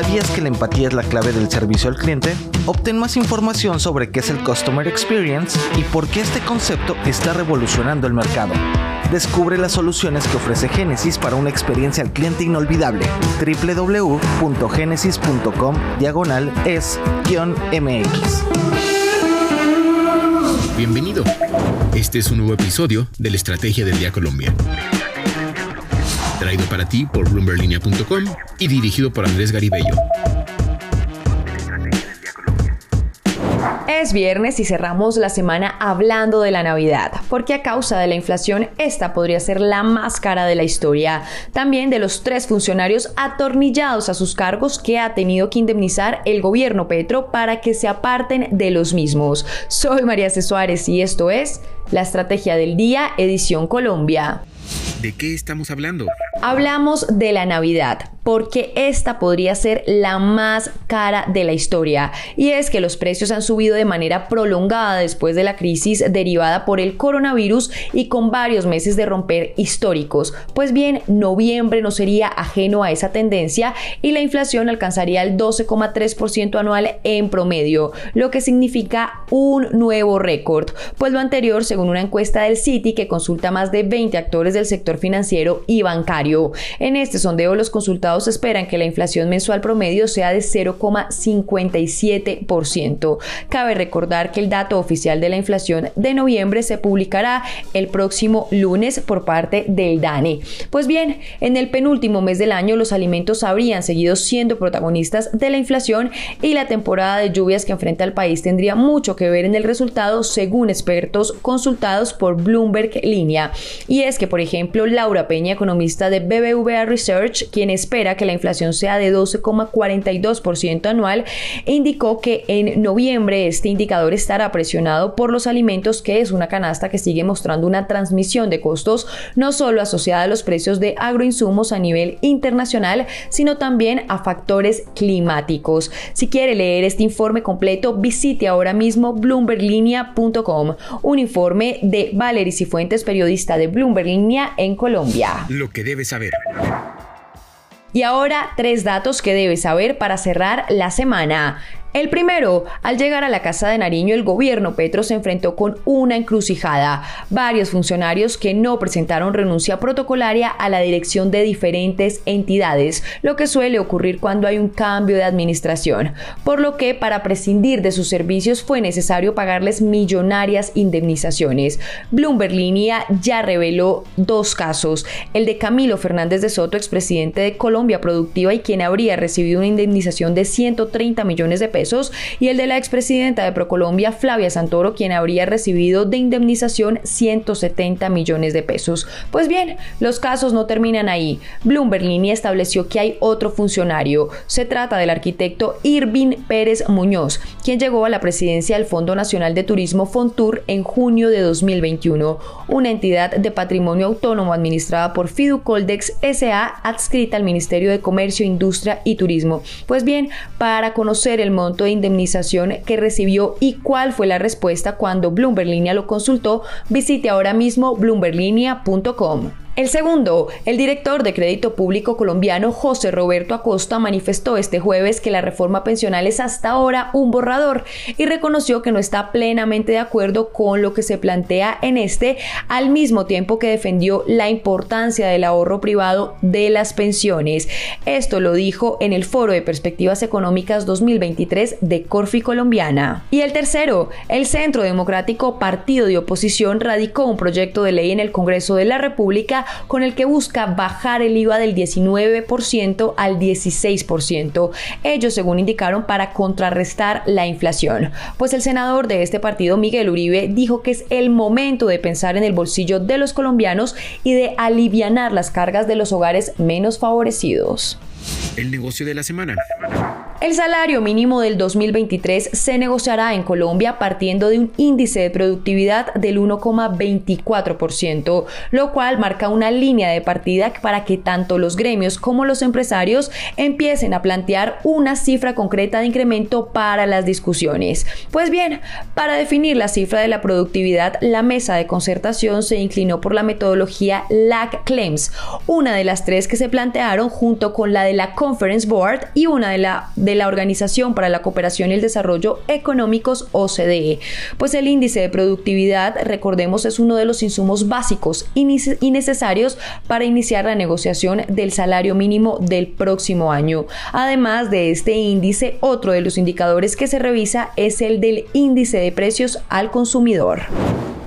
¿Sabías que la empatía es la clave del servicio al cliente? Obtén más información sobre qué es el Customer Experience y por qué este concepto está revolucionando el mercado. Descubre las soluciones que ofrece Genesis para una experiencia al cliente inolvidable. www.genesis.com diagonal es-mx. Bienvenido. Este es un nuevo episodio de la Estrategia del Día Colombia traído para ti por bloomberlinia.com y dirigido por Andrés Garibello. Es viernes y cerramos la semana hablando de la Navidad, porque a causa de la inflación esta podría ser la más cara de la historia. También de los tres funcionarios atornillados a sus cargos que ha tenido que indemnizar el gobierno Petro para que se aparten de los mismos. Soy María C. Suárez y esto es La Estrategia del Día, edición Colombia. ¿De qué estamos hablando? Hablamos de la Navidad, porque esta podría ser la más cara de la historia. Y es que los precios han subido de manera prolongada después de la crisis derivada por el coronavirus y con varios meses de romper históricos. Pues bien, noviembre no sería ajeno a esa tendencia y la inflación alcanzaría el 12,3% anual en promedio, lo que significa un nuevo récord. Pues lo anterior, según una encuesta del Citi que consulta más de 20 actores del sector financiero y bancario. En este sondeo los consultados esperan que la inflación mensual promedio sea de 0,57%. Cabe recordar que el dato oficial de la inflación de noviembre se publicará el próximo lunes por parte del DANE. Pues bien, en el penúltimo mes del año los alimentos habrían seguido siendo protagonistas de la inflación y la temporada de lluvias que enfrenta el país tendría mucho que ver en el resultado según expertos consultados por Bloomberg Línea. Y es que, por ejemplo, Laura Peña, economista de BBVA Research, quien espera que la inflación sea de 12,42% anual, indicó que en noviembre este indicador estará presionado por los alimentos, que es una canasta que sigue mostrando una transmisión de costos no solo asociada a los precios de agroinsumos a nivel internacional, sino también a factores climáticos. Si quiere leer este informe completo, visite ahora mismo bloomberglinea.com, un informe de Valery Cifuentes, periodista de Bloomberg Línea en Colombia. Lo que saber. Y ahora tres datos que debes saber para cerrar la semana. El primero, al llegar a la Casa de Nariño, el gobierno Petro se enfrentó con una encrucijada. Varios funcionarios que no presentaron renuncia protocolaria a la dirección de diferentes entidades, lo que suele ocurrir cuando hay un cambio de administración. Por lo que, para prescindir de sus servicios, fue necesario pagarles millonarias indemnizaciones. Bloomberg Línea ya reveló dos casos: el de Camilo Fernández de Soto, expresidente de Colombia Productiva y quien habría recibido una indemnización de 130 millones de pesos y el de la expresidenta de Procolombia, Flavia Santoro, quien habría recibido de indemnización 170 millones de pesos. Pues bien, los casos no terminan ahí. Bloomberg Línea estableció que hay otro funcionario. Se trata del arquitecto Irving Pérez Muñoz, quien llegó a la presidencia del Fondo Nacional de Turismo Fontur en junio de 2021, una entidad de patrimonio autónomo administrada por Fiducoldex SA adscrita al Ministerio de Comercio, Industria y Turismo. Pues bien, para conocer el monto de indemnización que recibió y cuál fue la respuesta cuando Bloomberg Línea lo consultó, visite ahora mismo bloomberglinea.com. El segundo, el director de Crédito Público colombiano José Roberto Acosta manifestó este jueves que la reforma pensional es hasta ahora un borrador y reconoció que no está plenamente de acuerdo con lo que se plantea en este, al mismo tiempo que defendió la importancia del ahorro privado de las pensiones. Esto lo dijo en el Foro de Perspectivas Económicas 2023 de Corfi Colombiana. Y el tercero, el Centro Democrático Partido de Oposición radicó un proyecto de ley en el Congreso de la República con el que busca bajar el IVA del 19% al 16%. Ellos, según indicaron, para contrarrestar la inflación. Pues el senador de este partido, Miguel Uribe, dijo que es el momento de pensar en el bolsillo de los colombianos y de alivianar las cargas de los hogares menos favorecidos. El negocio de la semana. El salario mínimo del 2023 se negociará en Colombia partiendo de un índice de productividad del 1,24%, lo cual marca una línea de partida para que tanto los gremios como los empresarios empiecen a plantear una cifra concreta de incremento para las discusiones. Pues bien, para definir la cifra de la productividad, la mesa de concertación se inclinó por la metodología LAC Claims, una de las tres que se plantearon junto con la de la Conference Board y una de la de la Organización para la Cooperación y el Desarrollo Económicos OCDE, pues el índice de productividad, recordemos, es uno de los insumos básicos y necesarios para iniciar la negociación del salario mínimo del próximo año. Además de este índice, otro de los indicadores que se revisa es el del índice de precios al consumidor.